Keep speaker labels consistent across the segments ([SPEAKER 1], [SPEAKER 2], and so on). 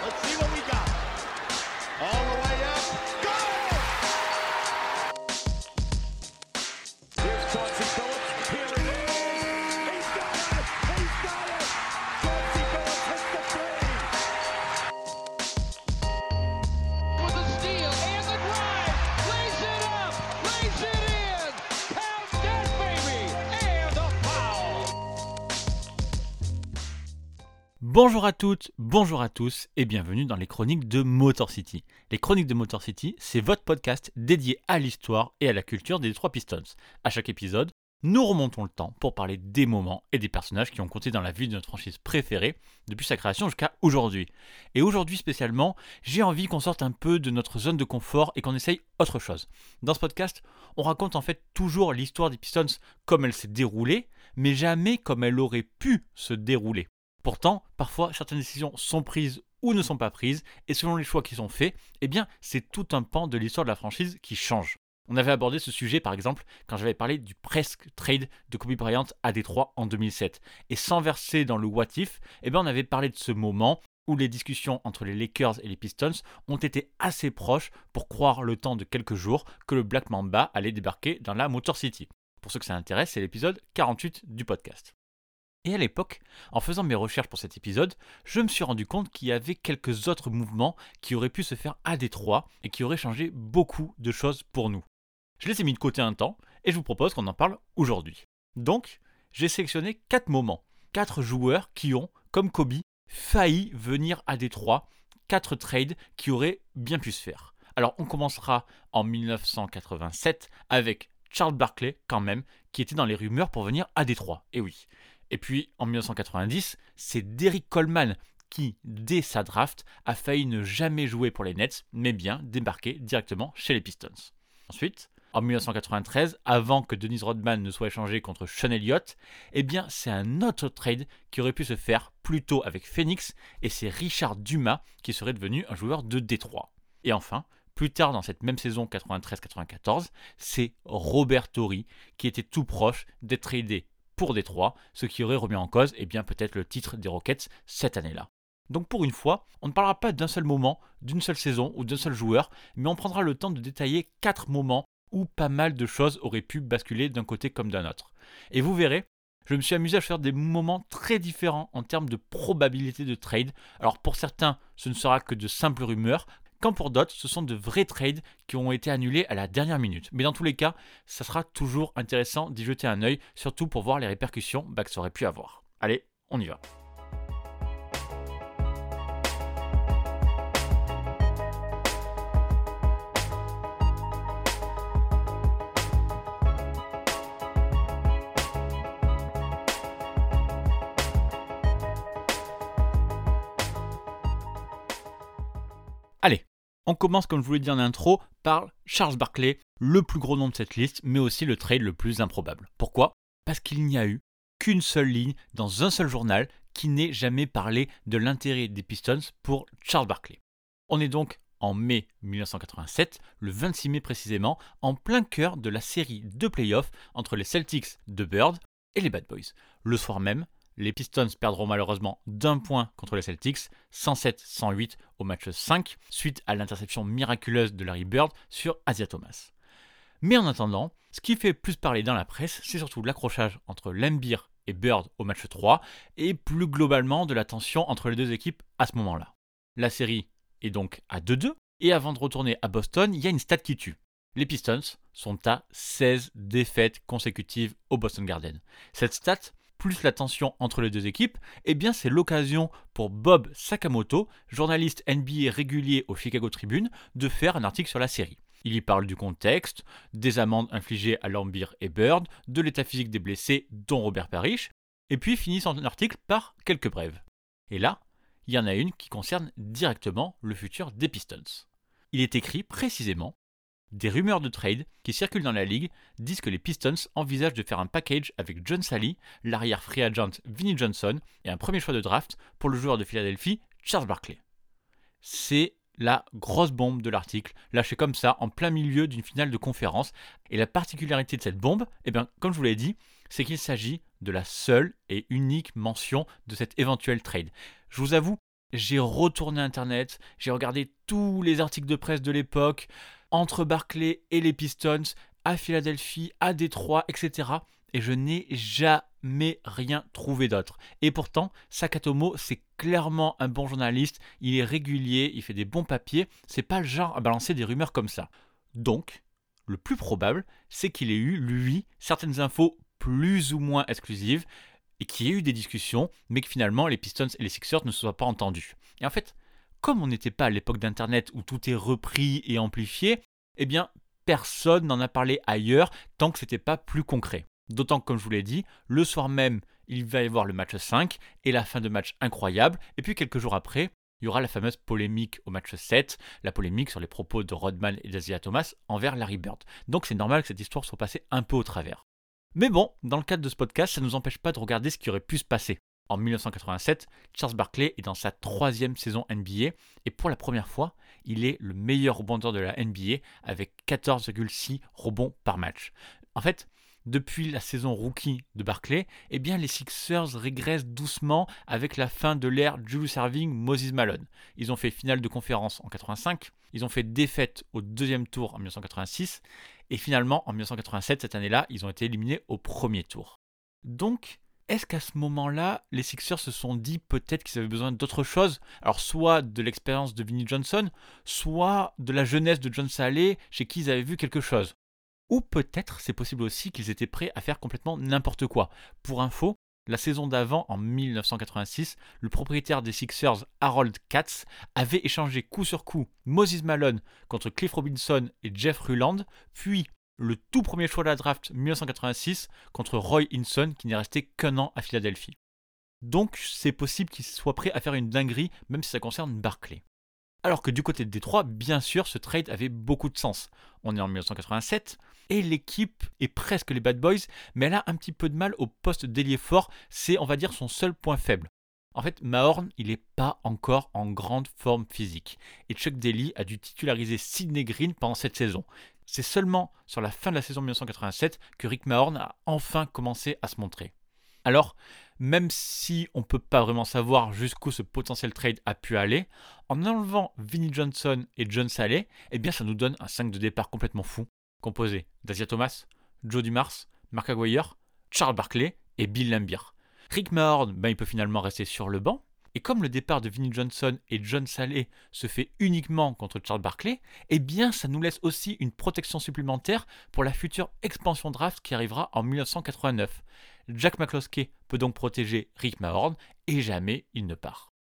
[SPEAKER 1] Let's see what
[SPEAKER 2] Bonjour à toutes, bonjour à tous et bienvenue dans les chroniques de Motor City. Les chroniques de Motor City, c'est votre podcast dédié à l'histoire et à la culture des Detroit Pistons. À chaque épisode, nous remontons le temps pour parler des moments et des personnages qui ont compté dans la vie de notre franchise préférée depuis sa création jusqu'à aujourd'hui. Et aujourd'hui spécialement, j'ai envie qu'on sorte un peu de notre zone de confort et qu'on essaye autre chose. Dans ce podcast, on raconte en fait toujours l'histoire des Pistons comme elle s'est déroulée, mais jamais comme elle aurait pu se dérouler. Pourtant, parfois, certaines décisions sont prises ou ne sont pas prises, et selon les choix qui sont faits, eh bien, c'est tout un pan de l'histoire de la franchise qui change. On avait abordé ce sujet, par exemple, quand j'avais parlé du presque trade de Kobe Bryant à Détroit en 2007. Et sans verser dans le what if, eh bien, on avait parlé de ce moment où les discussions entre les Lakers et les Pistons ont été assez proches pour croire le temps de quelques jours que le Black Mamba allait débarquer dans la Motor City. Pour ceux que ça intéresse, c'est l'épisode 48 du podcast. Et à l'époque, en faisant mes recherches pour cet épisode, je me suis rendu compte qu'il y avait quelques autres mouvements qui auraient pu se faire à Détroit et qui auraient changé beaucoup de choses pour nous. Je les ai mis de côté un temps et je vous propose qu'on en parle aujourd'hui. Donc, j'ai sélectionné 4 moments, 4 joueurs qui ont, comme Kobe, failli venir à Détroit, 4 trades qui auraient bien pu se faire. Alors, on commencera en 1987 avec Charles Barkley, quand même, qui était dans les rumeurs pour venir à Détroit. Et oui. Et puis en 1990, c'est Derrick Coleman qui, dès sa draft, a failli ne jamais jouer pour les Nets, mais bien débarquer directement chez les Pistons. Ensuite, en 1993, avant que Dennis Rodman ne soit échangé contre Sean Elliott, eh bien c'est un autre trade qui aurait pu se faire plus tôt avec Phoenix, et c'est Richard Dumas qui serait devenu un joueur de Détroit. Et enfin, plus tard dans cette même saison 93-94, c'est Robert Torrey qui était tout proche d'être tradé pour Détroit, ce qui aurait remis en cause et bien peut-être le titre des Rockets cette année-là. Donc pour une fois, on ne parlera pas d'un seul moment, d'une seule saison ou d'un seul joueur, mais on prendra le temps de détailler quatre moments où pas mal de choses auraient pu basculer d'un côté comme d'un autre. Et vous verrez, je me suis amusé à faire des moments très différents en termes de probabilité de trade. Alors pour certains, ce ne sera que de simples rumeurs, quand pour d'autres, ce sont de vrais trades qui ont été annulés à la dernière minute. Mais dans tous les cas, ça sera toujours intéressant d'y jeter un œil, surtout pour voir les répercussions bah, que ça aurait pu avoir. Allez, on y va. On commence, comme je vous l'ai dit en intro, par Charles Barkley, le plus gros nom de cette liste, mais aussi le trade le plus improbable. Pourquoi? Parce qu'il n'y a eu qu'une seule ligne dans un seul journal qui n'ait jamais parlé de l'intérêt des Pistons pour Charles Barkley. On est donc en mai 1987, le 26 mai précisément, en plein cœur de la série de playoffs entre les Celtics de Bird et les Bad Boys. Le soir même, les Pistons perdront malheureusement d'un point contre les Celtics, 107-108 au match 5, suite à l'interception miraculeuse de Larry Bird sur Asia Thomas. Mais en attendant, ce qui fait plus parler dans la presse, c'est surtout l'accrochage entre Lembir et Bird au match 3, et plus globalement de la tension entre les deux équipes à ce moment-là. La série est donc à 2-2, et avant de retourner à Boston, il y a une stat qui tue. Les Pistons sont à 16 défaites consécutives au Boston Garden. Cette stat plus la tension entre les deux équipes, eh bien c'est l'occasion pour Bob Sakamoto, journaliste NBA régulier au Chicago Tribune, de faire un article sur la série. Il y parle du contexte, des amendes infligées à Lambir et Bird, de l'état physique des blessés, dont Robert Parrish, et puis finit son article par quelques brèves. Et là, il y en a une qui concerne directement le futur des Pistons. Il est écrit précisément des rumeurs de trade qui circulent dans la ligue disent que les Pistons envisagent de faire un package avec John Sally, l'arrière free agent Vinnie Johnson et un premier choix de draft pour le joueur de Philadelphie, Charles Barkley. C'est la grosse bombe de l'article, lâchée comme ça en plein milieu d'une finale de conférence. Et la particularité de cette bombe, eh bien, comme je vous l'ai dit, c'est qu'il s'agit de la seule et unique mention de cet éventuel trade. Je vous avoue, j'ai retourné Internet, j'ai regardé tous les articles de presse de l'époque, entre Barclay et les Pistons, à Philadelphie, à Détroit, etc. Et je n'ai jamais rien trouvé d'autre. Et pourtant, Sakatomo, c'est clairement un bon journaliste, il est régulier, il fait des bons papiers, c'est pas le genre à balancer des rumeurs comme ça. Donc, le plus probable, c'est qu'il ait eu, lui, certaines infos plus ou moins exclusives, et qu'il y ait eu des discussions, mais que finalement les Pistons et les Sixers ne se soient pas entendus. Et en fait, comme on n'était pas à l'époque d'Internet où tout est repris et amplifié, eh bien, personne n'en a parlé ailleurs tant que c'était pas plus concret. D'autant que, comme je vous l'ai dit, le soir même, il va y avoir le match 5 et la fin de match incroyable. Et puis quelques jours après, il y aura la fameuse polémique au match 7, la polémique sur les propos de Rodman et d'Asia Thomas envers Larry Bird. Donc c'est normal que cette histoire soit passée un peu au travers. Mais bon, dans le cadre de ce podcast, ça ne nous empêche pas de regarder ce qui aurait pu se passer. En 1987, Charles Barkley est dans sa troisième saison NBA et pour la première fois, il est le meilleur rebondeur de la NBA avec 14,6 rebonds par match. En fait, depuis la saison rookie de Barclay, eh bien les Sixers régressent doucement avec la fin de l'ère Julius Serving Moses Malone. Ils ont fait finale de conférence en 85, ils ont fait défaite au deuxième tour en 1986, et finalement en 1987, cette année-là, ils ont été éliminés au premier tour. Donc, est-ce qu'à ce, moment-là, les Sixers se sont dit peut-être qu'ils avaient besoin d'autre chose? Alors, soit de l'expérience de Vinnie Johnson, soit de la jeunesse de John Saleh, chez qui ils avaient vu quelque chose. Ou peut-être c'est possible aussi qu'ils étaient prêts à faire complètement n'importe quoi. Pour info, la saison d'avant, en 1986, le propriétaire des Sixers, Harold Katz, avait échangé coup sur coup Moses Malone contre Cliff Robinson et Jeff Ruland, puis le tout premier choix de la draft 1986 contre Roy Hinson qui n'est resté qu'un an à Philadelphie. Donc c'est possible qu'il soit prêt à faire une dinguerie même si ça concerne Barclay. Alors que du côté de Détroit, bien sûr, ce trade avait beaucoup de sens. On est en 1987 et l'équipe est presque les Bad Boys, mais elle a un petit peu de mal au poste d'ailier fort, c'est on va dire son seul point faible. En fait, Mahorn, il n'est pas encore en grande forme physique. Et Chuck Daly a dû titulariser Sidney Green pendant cette saison. C'est seulement sur la fin de la saison 1987 que Rick Mahorn a enfin commencé à se montrer. Alors, même si on ne peut pas vraiment savoir jusqu'où ce potentiel trade a pu aller, en enlevant Vinnie Johnson et John Saleh, eh bien ça nous donne un 5 de départ complètement fou, composé d'Asia Thomas, Joe Dumars, Mark Aguirre, Charles Barkley et Bill Lambier. Rick Mahorn, ben, il peut finalement rester sur le banc, et comme le départ de Vinnie Johnson et John Saleh se fait uniquement contre Charles Barkley, eh bien ça nous laisse aussi une protection supplémentaire pour la future expansion draft qui arrivera en 1989. Jack McCloskey peut donc protéger Rick Mahorn et jamais il ne part.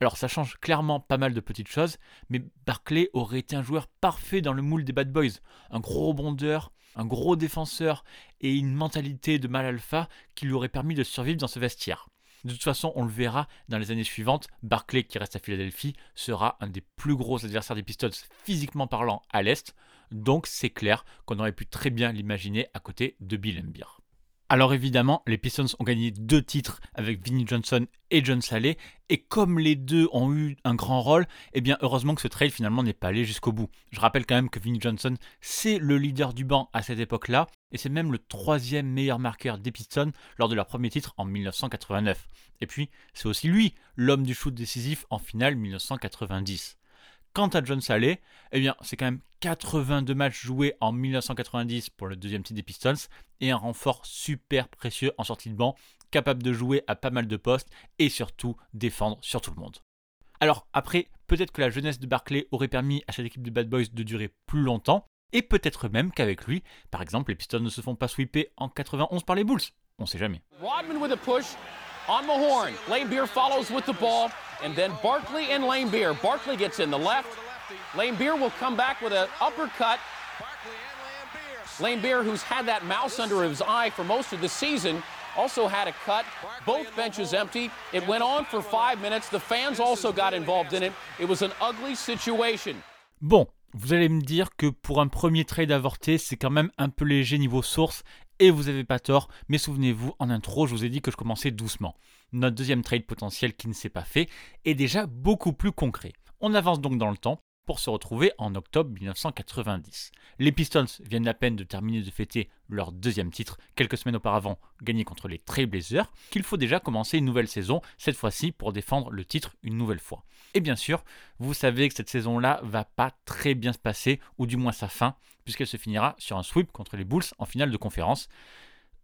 [SPEAKER 2] Alors ça change clairement pas mal de petites choses, mais Barclay aurait été un joueur parfait dans le moule des Bad Boys. Un gros rebondeur, un gros défenseur et une mentalité de mal alpha qui lui aurait permis de survivre dans ce vestiaire. De toute façon, on le verra dans les années suivantes, Barclay qui reste à Philadelphie sera un des plus gros adversaires des Pistons physiquement parlant à l'Est, donc c'est clair qu'on aurait pu très bien l'imaginer à côté de Bill Embiid. Alors évidemment, les Pistons ont gagné deux titres avec Vinnie Johnson et John Saleh, et comme les deux ont eu un grand rôle, eh bien heureusement que ce trade finalement n'est pas allé jusqu'au bout. Je rappelle quand même que Vinnie Johnson, c'est le leader du banc à cette époque-là, et c'est même le troisième meilleur marqueur des Pistons lors de leur premier titre en 1989. Et puis, c'est aussi lui, l'homme du shoot décisif en finale 1990. Quant à John Saleh, eh bien, c'est quand même 82 matchs joués en 1990 pour le deuxième titre des Pistons et un renfort super précieux en sortie de banc, capable de jouer à pas mal de postes et surtout défendre sur tout le monde. Alors après, peut-être que la jeunesse de Barclay aurait permis à cette équipe de Bad Boys de durer plus longtemps, et peut-être même qu'avec lui, par exemple, les Pistons ne se font pas sweeper en 91 par les Bulls. On sait jamais.
[SPEAKER 3] And then Barkley and Lane Beer. Barkley gets in the left. Lane Beer will come back with an uppercut. Lane Beer, who's had that mouse under his eye for most of the season, also had a cut. Both benches empty. It went on for five minutes. The fans also got involved in it. It was an ugly situation.
[SPEAKER 2] Bon, vous allez me dire que pour un premier trade avorté, c'est quand même un peu léger niveau source, et vous n'avez pas tort, mais souvenez-vous, en intro, je vous ai dit que je commençais doucement. Notre deuxième trade potentiel qui ne s'est pas fait est déjà beaucoup plus concret. On avance donc dans le temps, pour se retrouver en octobre 1990. Les Pistons viennent à peine de terminer de fêter leur deuxième titre quelques semaines auparavant, gagné contre les Trailblazers, qu'il faut déjà commencer une nouvelle saison, cette fois-ci pour défendre le titre une nouvelle fois. Et bien sûr, vous savez que cette saison-là va pas très bien se passer, ou du moins sa fin, puisqu'elle se finira sur un sweep contre les Bulls en finale de conférence.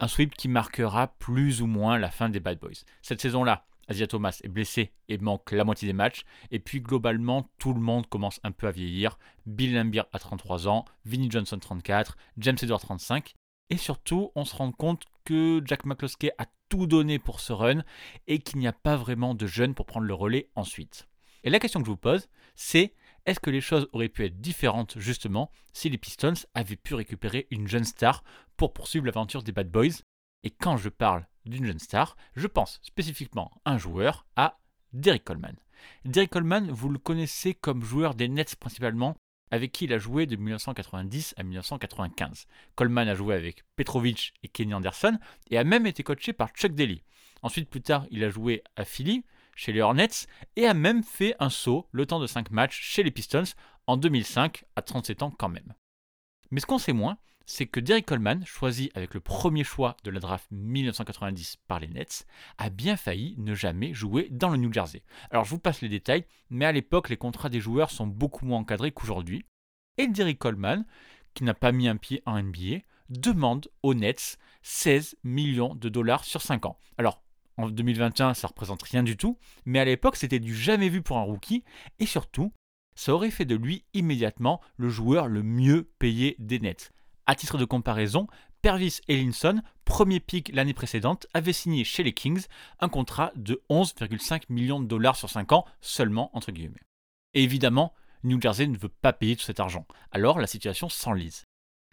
[SPEAKER 2] Un sweep qui marquera plus ou moins la fin des Bad Boys. Cette saison-là, Asia Thomas est blessé et manque la moitié des matchs. Et puis globalement, tout le monde commence un peu à vieillir. Bill Lambier a 33 ans, Vinnie Johnson 34, James Edward 35. Et surtout, on se rend compte que Jack McCloskey a tout donné pour ce run et qu'il n'y a pas vraiment de jeunes pour prendre le relais ensuite. Et la question que je vous pose, c'est est-ce que les choses auraient pu être différentes justement si les Pistons avaient pu récupérer une jeune star pour poursuivre l'aventure des Bad Boys? Et quand je parle d'une jeune star, je pense spécifiquement à un joueur, à Derrick Coleman. Derrick Coleman, vous le connaissez comme joueur des Nets principalement, avec qui il a joué de 1990 à 1995. Coleman a joué avec Petrovic et Kenny Anderson et a même été coaché par Chuck Daly. Ensuite, plus tard, il a joué à Philly, chez les Hornets, et a même fait un saut, le temps de 5 matchs, chez les Pistons en 2005, à 37 ans quand même. Mais ce qu'on sait moins, c'est que Derrick Coleman, choisi avec le premier choix de la draft 1990 par les Nets, a bien failli ne jamais jouer dans le New Jersey. Alors je vous passe les détails, mais à l'époque les contrats des joueurs sont beaucoup moins encadrés qu'aujourd'hui. Et Derrick Coleman, qui n'a pas mis un pied en NBA, demande aux Nets 16 millions de dollars sur 5 ans. Alors en 2021 ça représente rien du tout, mais à l'époque c'était du jamais vu pour un rookie, et surtout ça aurait fait de lui immédiatement le joueur le mieux payé des Nets. À titre de comparaison, Pervis Ellinson, premier pick l'année précédente, avait signé chez les Kings un contrat de 11,5 millions de dollars sur 5 ans seulement, entre guillemets. Et évidemment, New Jersey ne veut pas payer tout cet argent, alors la situation s'enlise.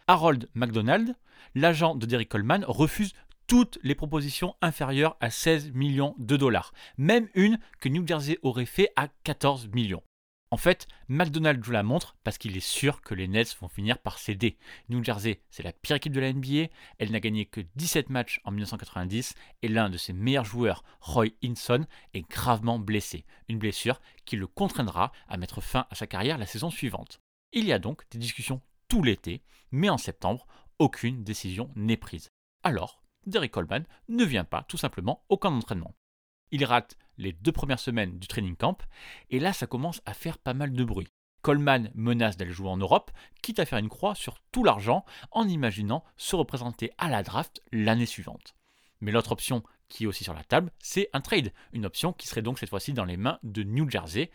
[SPEAKER 2] Harold McDonald, l'agent de Derrick Coleman, refuse toutes les propositions inférieures à 16 millions de dollars, même une que New Jersey aurait fait à 14 millions. En fait, McDonald joue la montre parce qu'il est sûr que les Nets vont finir par céder. New Jersey, c'est la pire équipe de la NBA. Elle n'a gagné que 17 matchs en 1990 et l'un de ses meilleurs joueurs, Roy Hinson, est gravement blessé. Une blessure qui le contraindra à mettre fin à sa carrière la saison suivante. Il y a donc des discussions tout l'été, mais en septembre, aucune décision n'est prise. Alors, Derek Coleman ne vient pas tout simplement au camp d'entraînement. Il rate les deux premières semaines du training camp, et là ça commence à faire pas mal de bruit. Coleman menace d'aller jouer en Europe, quitte à faire une croix sur tout l'argent en imaginant se représenter à la draft l'année suivante. Mais l'autre option qui est aussi sur la table, c'est un trade, une option qui serait donc cette fois-ci dans les mains de New Jersey,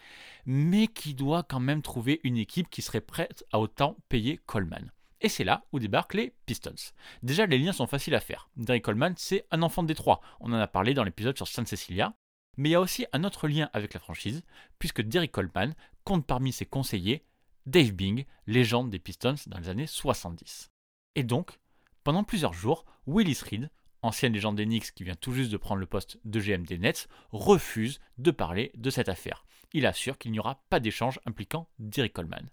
[SPEAKER 2] mais qui doit quand même trouver une équipe qui serait prête à autant payer Coleman. Et c'est là où débarquent les Pistons. Déjà, les liens sont faciles à faire. Derrick Coleman, c'est un enfant de Détroit. On en a parlé dans l'épisode sur San Cecilia. Mais il y a aussi un autre lien avec la franchise, puisque Derrick Coleman compte parmi ses conseillers Dave Bing, légende des Pistons dans les années 70. Et donc, pendant plusieurs jours, Willis Reed, ancienne légende des Knicks qui vient tout juste de prendre le poste de GM des Nets, refuse de parler de cette affaire. Il assure qu'il n'y aura pas d'échange impliquant Derrick Coleman.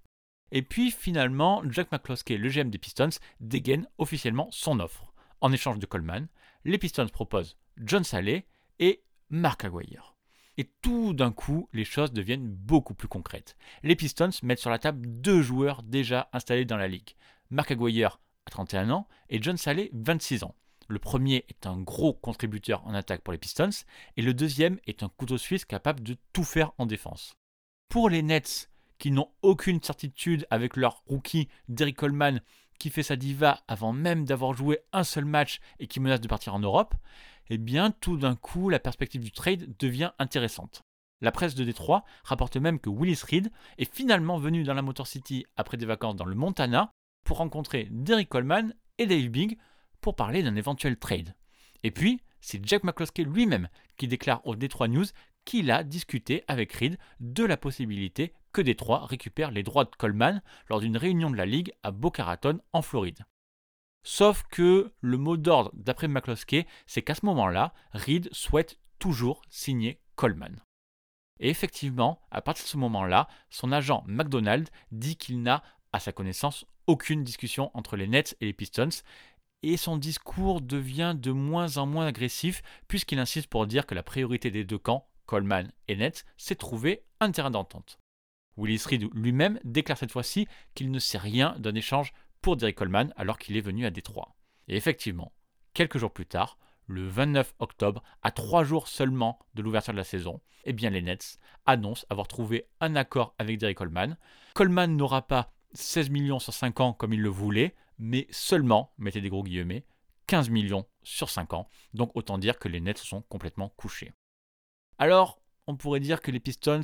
[SPEAKER 2] Et puis finalement, Jack McCloskey, le GM des Pistons, dégaine officiellement son offre. En échange de Coleman, les Pistons proposent John Saleh et Mark Aguirre. Et tout d'un coup, les choses deviennent beaucoup plus concrètes. Les Pistons mettent sur la table deux joueurs déjà installés dans la ligue. Mark Aguirre a 31 ans et John Saleh 26 ans. Le premier est un gros contributeur en attaque pour les Pistons et le deuxième est un couteau suisse capable de tout faire en défense. Pour les Nets, qui n'ont aucune certitude avec leur rookie Derrick Coleman qui fait sa diva avant même d'avoir joué un seul match et qui menace de partir en Europe, eh bien tout d'un coup la perspective du trade devient intéressante. La presse de Détroit rapporte même que Willis Reed est finalement venu dans la Motor City après des vacances dans le Montana pour rencontrer Derrick Coleman et Dave Big pour parler d'un éventuel trade. Et puis, c'est Jack McCloskey lui-même qui déclare au Detroit News qu'il a discuté avec Reed de la possibilité que Détroit récupère les droits de Coleman lors d'une réunion de la Ligue à Boca Raton en Floride. Sauf que le mot d'ordre, d'après McCloskey, c'est qu'à ce moment-là, Reed souhaite toujours signer Coleman. Et effectivement, à partir de ce moment-là, son agent McDonald dit qu'il n'a, à sa connaissance, aucune discussion entre les Nets et les Pistons, et son discours devient de moins en moins agressif puisqu'il insiste pour dire que la priorité des deux camps, Coleman et Nets, c'est trouver un terrain d'entente. Willis Reed lui-même déclare cette fois-ci qu'il ne sait rien d'un échange pour Derek Coleman alors qu'il est venu à Détroit. Et effectivement, quelques jours plus tard, le 29 octobre, à trois jours seulement de l'ouverture de la saison, eh bien les Nets annoncent avoir trouvé un accord avec Derek Coleman. Coleman n'aura pas 16 millions sur 5 ans comme il le voulait, mais seulement, mettez des gros guillemets, 15 millions sur 5 ans. Donc autant dire que les Nets sont complètement couchés. Alors, on pourrait dire que les Pistons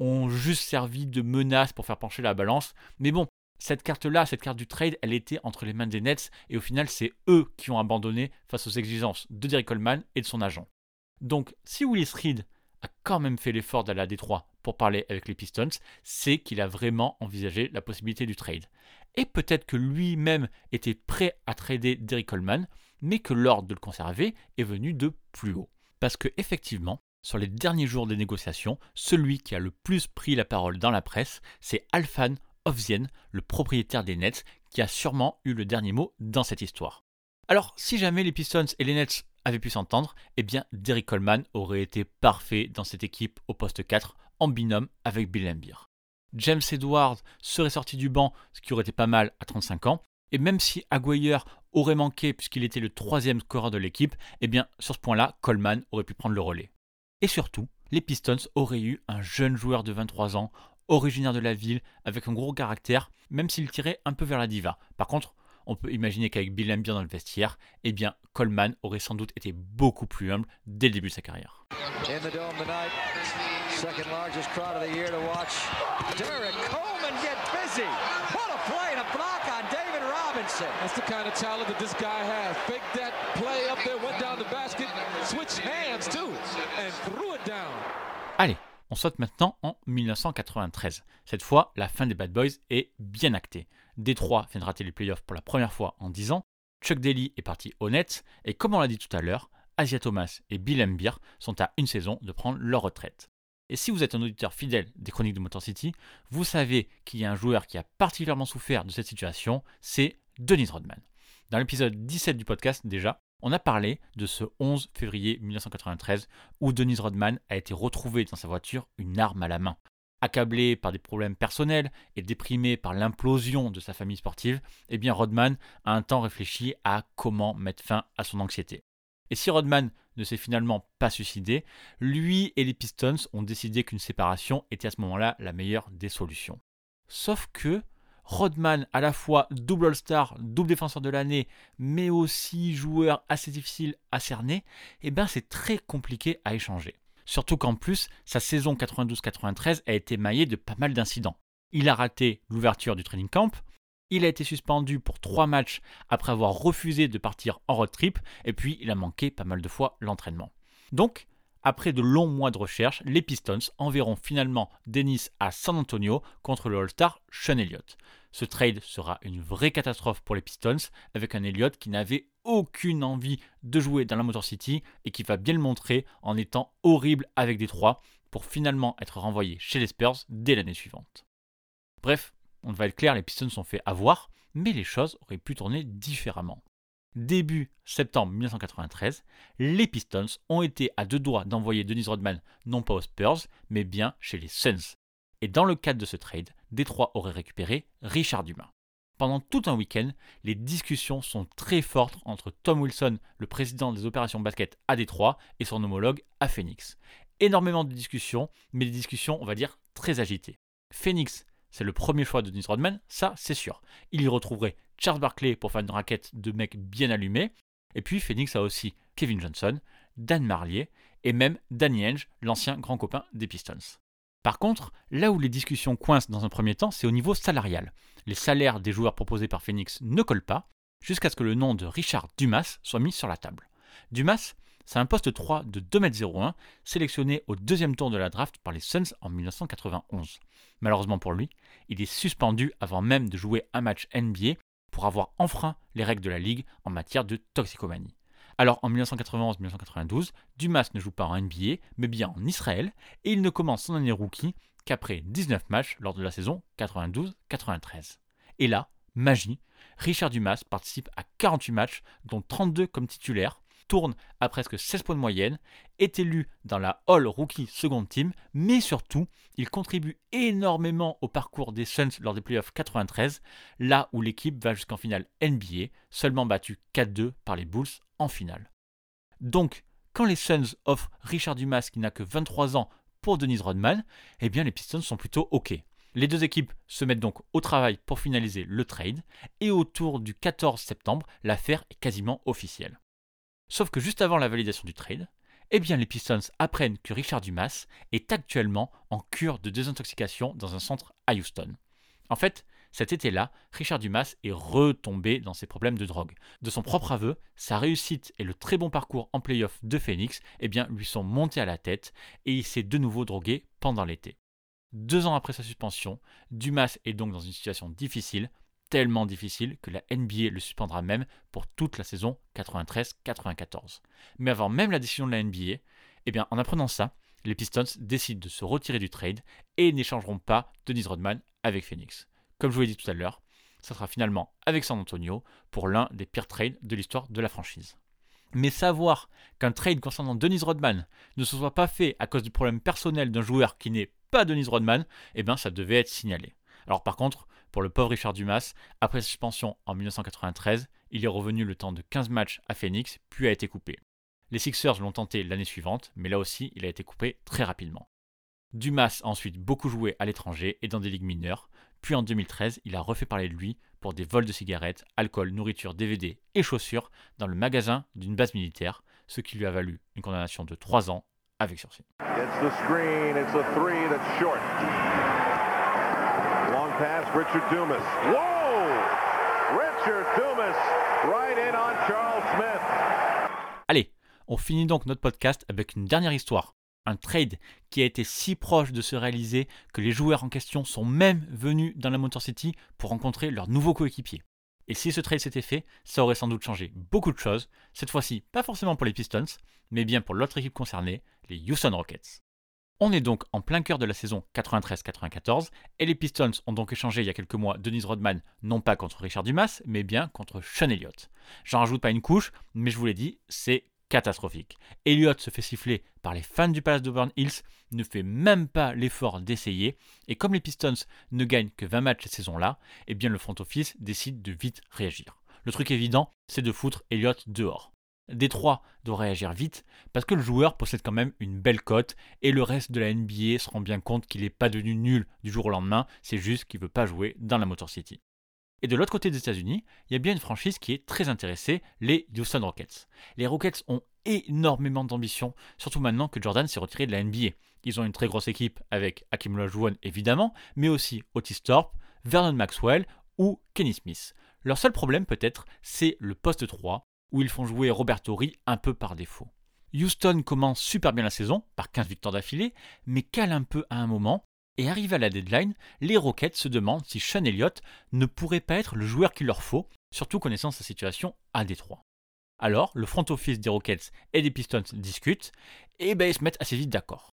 [SPEAKER 2] ont juste servi de menace pour faire pencher la balance, mais bon, cette carte-là, cette carte du trade, elle était entre les mains des Nets et au final, c'est eux qui ont abandonné face aux exigences de Derek Coleman et de son agent. Donc, si Willis Reed a quand même fait l'effort d'aller à Détroit pour parler avec les Pistons, c'est qu'il a vraiment envisagé la possibilité du trade. Et peut-être que lui-même était prêt à trader Derek Coleman, mais que l'ordre de le conserver est venu de plus haut. Parce que effectivement, sur les derniers jours des négociations, celui qui a le plus pris la parole dans la presse, c'est Alfan Ovzien, le propriétaire des Nets, qui a sûrement eu le dernier mot dans cette histoire. Alors, si jamais les Pistons et les Nets avaient pu s'entendre, eh bien Derrick Coleman aurait été parfait dans cette équipe au poste 4 en binôme avec Bill Embiid. James Edwards serait sorti du banc, ce qui aurait été pas mal à 35 ans, et même si Aguirre aurait manqué puisqu'il était le troisième scoreur de l'équipe, eh bien sur ce point-là, Coleman aurait pu prendre le relais. Et surtout, les Pistons auraient eu un jeune joueur de 23 ans, originaire de la ville, avec un gros caractère, même s'il tirait un peu vers la diva. Par contre, on peut imaginer qu'avec Bill Embiid dans le vestiaire, eh bien Coleman aurait sans doute été beaucoup plus humble dès le début de sa carrière.
[SPEAKER 1] Derek Coleman get busy. What a play Robinson.
[SPEAKER 4] That's the kind of talent that this guy has. Fake that play up there, went down the basket, switched hands too, and threw it down.
[SPEAKER 2] Allez, on saute maintenant en 1993. Cette fois, la fin des Bad Boys est bien actée. Détroit vient de rater les playoffs pour la première fois en 10 ans. Chuck Daly est parti honnête. Et comme on l'a dit tout à l'heure, Asia Thomas et Bill Embiid sont à une saison de prendre leur retraite. Et si vous êtes un auditeur fidèle des chroniques de Motor City, vous savez qu'il y a un joueur qui a particulièrement souffert de cette situation, c'est Dennis Rodman. Dans l'épisode 17 du podcast déjà, on a parlé de ce 11 février 1993 où Dennis Rodman a été retrouvé dans sa voiture une arme à la main. Accablé par des problèmes personnels et déprimé par l'implosion de sa famille sportive, eh bien Rodman a un temps réfléchi à comment mettre fin à son anxiété. Et si Rodman ne s'est finalement pas suicidé, lui et les Pistons ont décidé qu'une séparation était à ce moment-là la meilleure des solutions. Sauf que Rodman, à la fois double All-Star, double défenseur de l'année, mais aussi joueur assez difficile à cerner, eh ben c'est très compliqué à échanger. Surtout qu'en plus, sa saison 92-93 a été maillée de pas mal d'incidents. Il a raté l'ouverture du training camp, il a été suspendu pour trois matchs après avoir refusé de partir en road trip, et puis il a manqué pas mal de fois l'entraînement. Donc, après de longs mois de recherche, les Pistons enverront finalement Dennis à San Antonio contre le All-Star Sean Elliott. Ce trade sera une vraie catastrophe pour les Pistons, avec un Elliott qui n'avait aucune envie de jouer dans la Motor City et qui va bien le montrer en étant horrible avec Détroit pour finalement être renvoyé chez les Spurs dès l'année suivante. Bref, on va être clair, les Pistons sont fait avoir, mais les choses auraient pu tourner différemment. Début septembre 1993, les Pistons ont été à deux doigts d'envoyer Dennis Rodman non pas aux Spurs, mais bien chez les Suns. Et dans le cadre de ce trade, Détroit aurait récupéré Richard Dumas. Pendant tout un week-end, les discussions sont très fortes entre Tom Wilson, le président des opérations basket à Détroit, et son homologue à Phoenix. Énormément de discussions, mais des discussions, on va dire, très agitées. Phoenix, c'est le premier choix de Dennis Rodman, ça c'est sûr. Il y retrouverait Charles Barkley pour faire une raquette de mecs bien allumés. Et puis Phoenix a aussi Kevin Johnson, Dan Marlier et même Danny Ainge, l'ancien grand copain des Pistons. Par contre, là où les discussions coincent dans un premier temps, c'est au niveau salarial. Les salaires des joueurs proposés par Phoenix ne collent pas, jusqu'à ce que le nom de Richard Dumas soit mis sur la table. Dumas, c'est un poste 3 de 2m01, sélectionné au deuxième tour de la draft par les Suns en 1991. Malheureusement pour lui, il est suspendu avant même de jouer un match NBA pour avoir enfreint les règles de la ligue en matière de toxicomanie. Alors en 1991-1992, Dumas ne joue pas en NBA, mais bien en Israël, et il ne commence son année rookie qu'après 19 matchs lors de la saison 92-93. Et là, magie, Richard Dumas participe à 48 matchs, dont 32 comme titulaire, tourne à presque 16 points de moyenne, est élu dans la All Rookie Second Team, mais surtout, il contribue énormément au parcours des Suns lors des playoffs 93, là où l'équipe va jusqu'en finale NBA, seulement battue 4-2 par les Bulls en finale. Donc, quand les Suns offrent Richard Dumas qui n'a que 23 ans pour Denise Rodman, eh bien les Pistons sont plutôt OK. Les deux équipes se mettent donc au travail pour finaliser le trade, et autour du 14 septembre, l'affaire est quasiment officielle. Sauf que juste avant la validation du trade, eh bien les Pistons apprennent que Richard Dumas est actuellement en cure de désintoxication dans un centre à Houston. En fait, cet été-là, Richard Dumas est retombé dans ses problèmes de drogue. De son propre aveu, sa réussite et le très bon parcours en playoff de Phoenix eh lui sont montés à la tête et il s'est de nouveau drogué pendant l'été. Deux ans après sa suspension, Dumas est donc dans une situation difficile, tellement difficile que la NBA le suspendra même pour toute la saison 93-94. Mais avant même la décision de la NBA, eh bien, en apprenant ça, les Pistons décident de se retirer du trade et n'échangeront pas Denise Rodman avec Phoenix. Comme je vous l'ai dit tout à l'heure, ça sera finalement avec San Antonio pour l'un des pires trades de l'histoire de la franchise. Mais savoir qu'un trade concernant Denise Rodman ne se soit pas fait à cause du problème personnel d'un joueur qui n'est pas Denise Rodman, eh bien ça devait être signalé. Alors par contre, pour le pauvre Richard Dumas, après sa suspension en 1993, il est revenu le temps de 15 matchs à Phoenix, puis a été coupé. Les Sixers l'ont tenté l'année suivante, mais là aussi il a été coupé très rapidement. Dumas a ensuite beaucoup joué à l'étranger et dans des ligues mineures, puis en 2013 il a refait parler de lui pour des vols de cigarettes, alcool, nourriture, DVD et chaussures dans le magasin d'une base militaire, ce qui lui a valu une condamnation de 3 ans avec sursis.
[SPEAKER 5] Richard Dumas.
[SPEAKER 2] Allez, on finit donc notre podcast avec une dernière histoire. Un trade qui a été si proche de se réaliser que les joueurs en question sont même venus dans la Motor City pour rencontrer leur nouveau coéquipier. Et si ce trade s'était fait, ça aurait sans doute changé beaucoup de choses, cette fois-ci pas forcément pour les Pistons, mais bien pour l'autre équipe concernée, les Houston Rockets. On est donc en plein cœur de la saison 93-94, et les Pistons ont donc échangé il y a quelques mois Denise Rodman, non pas contre Richard Dumas, mais bien contre Sean Elliott. J'en rajoute pas une couche, mais je vous l'ai dit, c'est catastrophique. Elliott se fait siffler par les fans du Palace d'Auburn Hills, ne fait même pas l'effort d'essayer, et comme les Pistons ne gagnent que 20 matchs cette saison-là, eh bien le front office décide de vite réagir. Le truc évident, c'est de foutre Elliott dehors. Détroit doit réagir vite parce que le joueur possède quand même une belle cote et le reste de la NBA se rend bien compte qu'il n'est pas devenu nul du jour au lendemain, c'est juste qu'il ne veut pas jouer dans la Motor City. Et de l'autre côté des États-Unis, il y a bien une franchise qui est très intéressée, les Houston Rockets. Les Rockets ont énormément d'ambition, surtout maintenant que Jordan s'est retiré de la NBA. Ils ont une très grosse équipe avec Hakim Olajuwon évidemment, mais aussi Otis Thorpe, Vernon Maxwell ou Kenny Smith. Leur seul problème peut-être, c'est le poste 3, où ils font jouer Robert Torrey un peu par défaut. Houston commence super bien la saison, par 15 victoires d'affilée, mais cale un peu à un moment, et arrivé à la deadline, les Rockets se demandent si Sean Elliott ne pourrait pas être le joueur qu'il leur faut, surtout connaissant sa situation à Détroit. Alors, le front office des Rockets et des Pistons discutent, et ben ils se mettent assez vite d'accord.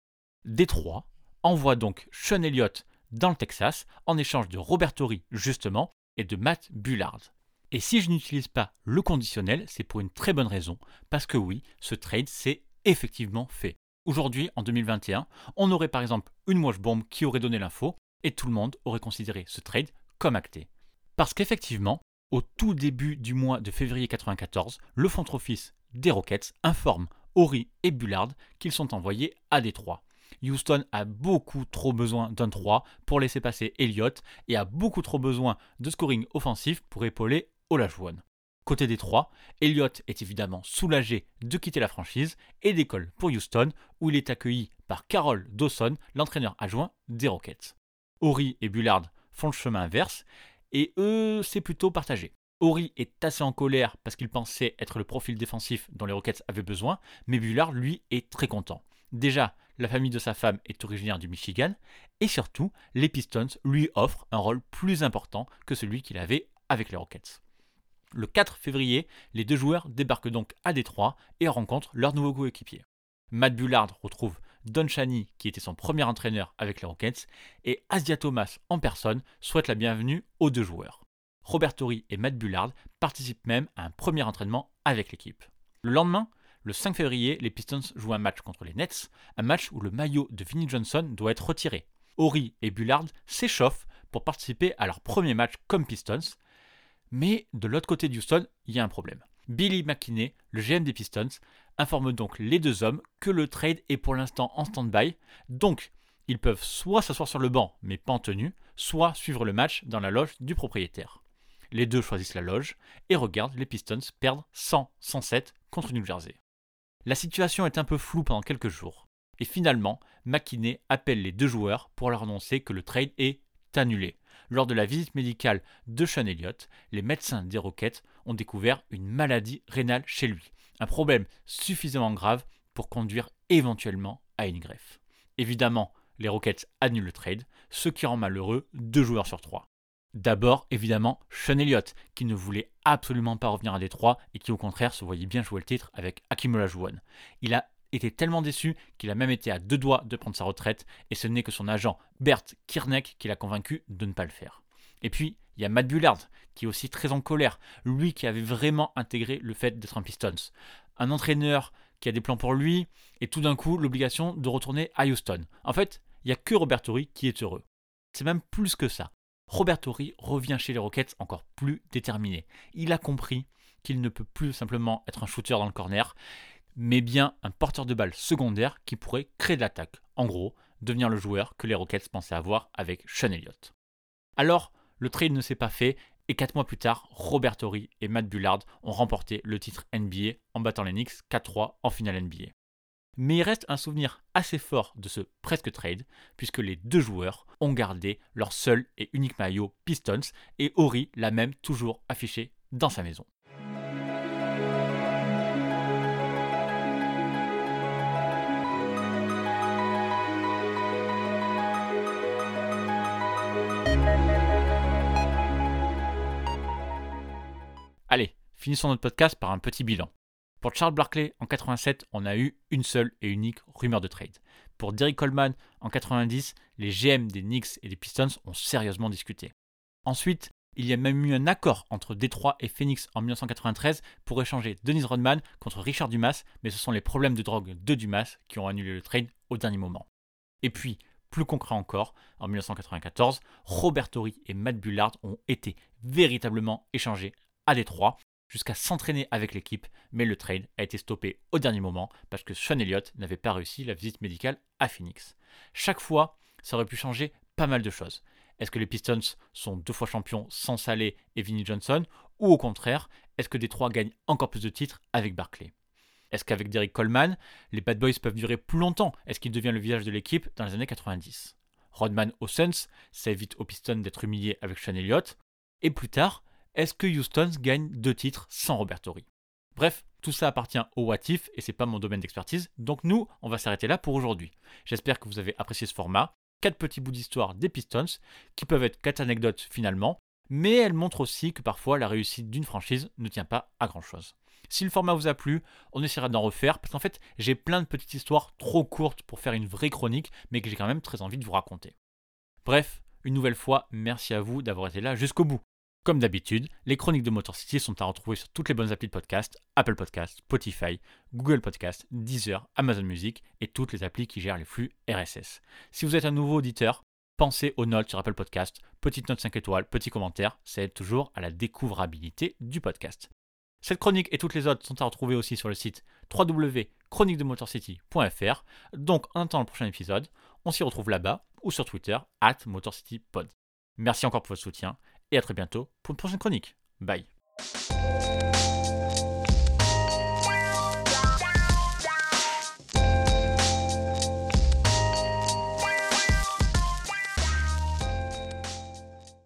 [SPEAKER 2] Détroit envoie donc Sean Elliott dans le Texas en échange de Robert Torrey justement et de Matt Bullard. Et si je n'utilise pas le conditionnel, c'est pour une très bonne raison, parce que oui, ce trade s'est effectivement fait. Aujourd'hui, en 2021, on aurait par exemple une moche bombe qui aurait donné l'info, et tout le monde aurait considéré ce trade comme acté. Parce qu'effectivement, au tout début du mois de février 1994, le front office des Rockets informe Ori et Bullard qu'ils sont envoyés à Détroit. Houston a beaucoup trop besoin d'un 3 pour laisser passer Elliott et a beaucoup trop besoin de scoring offensif pour épauler Olajuwon. Côté des trois, Elliott est évidemment soulagé de quitter la franchise et décolle pour Houston où il est accueilli par Carol Dawson, l'entraîneur adjoint des Rockets. Ori et Bullard font le chemin inverse et eux, c'est plutôt partagé. Ori est assez en colère parce qu'il pensait être le profil défensif dont les Rockets avaient besoin, mais Bullard, lui, est très content. Déjà, la famille de sa femme est originaire du Michigan, et surtout, les Pistons lui offrent un rôle plus important que celui qu'il avait avec les Rockets. Le 4 février, les deux joueurs débarquent donc à Détroit et rencontrent leur nouveau coéquipier. Matt Bullard retrouve Don Chaney, qui était son premier entraîneur avec les Rockets, et Asia Thomas en personne souhaite la bienvenue aux deux joueurs. Robert Torrey et Matt Bullard participent même à un premier entraînement avec l'équipe. Le lendemain, le 5 février, les Pistons jouent un match contre les Nets, un match où le maillot de Vinnie Johnson doit être retiré. Horry et Bullard s'échauffent pour participer à leur premier match comme Pistons, mais de l'autre côté d'Houston, il y a un problème. Billy McKinney, le GM des Pistons, informe donc les deux hommes que le trade est pour l'instant en stand-by, donc ils peuvent soit s'asseoir sur le banc mais pas en tenue, soit suivre le match dans la loge du propriétaire. Les deux choisissent la loge et regardent les Pistons perdre 100-107 contre New Jersey. La situation est un peu floue pendant quelques jours, et finalement, McKinney appelle les deux joueurs pour leur annoncer que le trade est annulé. Lors de la visite médicale de Sean Elliott, les médecins des Rockets ont découvert une maladie rénale chez lui, un problème suffisamment grave pour conduire éventuellement à une greffe. Évidemment, les Rockets annulent le trade, ce qui rend malheureux deux joueurs sur trois. D'abord, évidemment, Sean Elliott, qui ne voulait absolument pas revenir à Détroit et qui au contraire se voyait bien jouer le titre avec Hakim Olajuwon. Il a été tellement déçu qu'il a même été à deux doigts de prendre sa retraite et ce n'est que son agent Bert Kirnek qui l'a convaincu de ne pas le faire. Et puis, il y a Matt Bullard qui est aussi très en colère, lui qui avait vraiment intégré le fait d'être un Pistons. Un entraîneur qui a des plans pour lui et tout d'un coup l'obligation de retourner à Houston. En fait, il n'y a que Robert Torrey qui est heureux. C'est même plus que ça. Robert Torrey revient chez les Rockets encore plus déterminé. Il a compris qu'il ne peut plus simplement être un shooter dans le corner, mais bien un porteur de balle secondaire qui pourrait créer de l'attaque. En gros, devenir le joueur que les Rockets pensaient avoir avec Sean Elliott. Alors, le trade ne s'est pas fait et 4 mois plus tard, Robert Torrey et Matt Bullard ont remporté le titre NBA en battant les Knicks 4-3 en finale NBA. Mais il reste un souvenir assez fort de ce presque trade, puisque les deux joueurs ont gardé leur seul et unique maillot Pistons, et Ori l'a même toujours affiché dans sa maison. Finissons notre podcast par un petit bilan. Pour Charles Barkley, en 87, on a eu une seule et unique rumeur de trade. Pour Derrick Coleman, en 90, les GM des Knicks et des Pistons ont sérieusement discuté. Ensuite, il y a même eu un accord entre Détroit et Phoenix en 1993 pour échanger Dennis Rodman contre Richard Dumas, mais ce sont les problèmes de drogue de Dumas qui ont annulé le trade au dernier moment. Et puis, plus concret encore, en 1994, Robert Torrey et Matt Bullard ont été véritablement échangés à Détroit jusqu'à s'entraîner avec l'équipe, mais le trade a été stoppé au dernier moment parce que Sean Elliott n'avait pas réussi la visite médicale à Phoenix. Chaque fois, ça aurait pu changer pas mal de choses. Est-ce que les Pistons sont deux fois champions sans Salé et Vinnie Johnson Ou au contraire, est-ce que Détroit gagne encore plus de titres avec Barclay? Est-ce qu'avec Derrick Coleman, les Bad Boys peuvent durer plus longtemps? Est-ce qu'il devient le visage de l'équipe dans les années 90 Rodman aux Suns, ça évite aux Pistons d'être humiliés avec Sean Elliott. Et plus tard, est-ce que Houston gagne deux titres sans Robert Torrey? Bref, tout ça appartient au What If et c'est pas mon domaine d'expertise, donc nous, on va s'arrêter là pour aujourd'hui. J'espère que vous avez apprécié ce format. Quatre petits bouts d'histoire des Pistons, qui peuvent être quatre anecdotes finalement, mais elles montrent aussi que parfois la réussite d'une franchise ne tient pas à grand chose. Si le format vous a plu, on essaiera d'en refaire, parce qu'en fait, j'ai plein de petites histoires trop courtes pour faire une vraie chronique, mais que j'ai quand même très envie de vous raconter. Bref, une nouvelle fois, merci à vous d'avoir été là jusqu'au bout. Comme d'habitude, les chroniques de Motor City sont à retrouver sur toutes les bonnes applis de podcast, Apple Podcast, Spotify, Google Podcast, Deezer, Amazon Music et toutes les applis qui gèrent les flux RSS. Si vous êtes un nouveau auditeur, pensez aux notes sur Apple Podcast, petite note 5 étoiles, petit commentaire, ça aide toujours à la découvrabilité du podcast. Cette chronique et toutes les autres sont à retrouver aussi sur le site www.chroniquedemotorcity.fr. Donc en attendant le prochain épisode, on s'y retrouve là-bas ou sur Twitter, at MotorCityPod. Merci encore pour votre soutien et à très bientôt pour une prochaine chronique. Bye.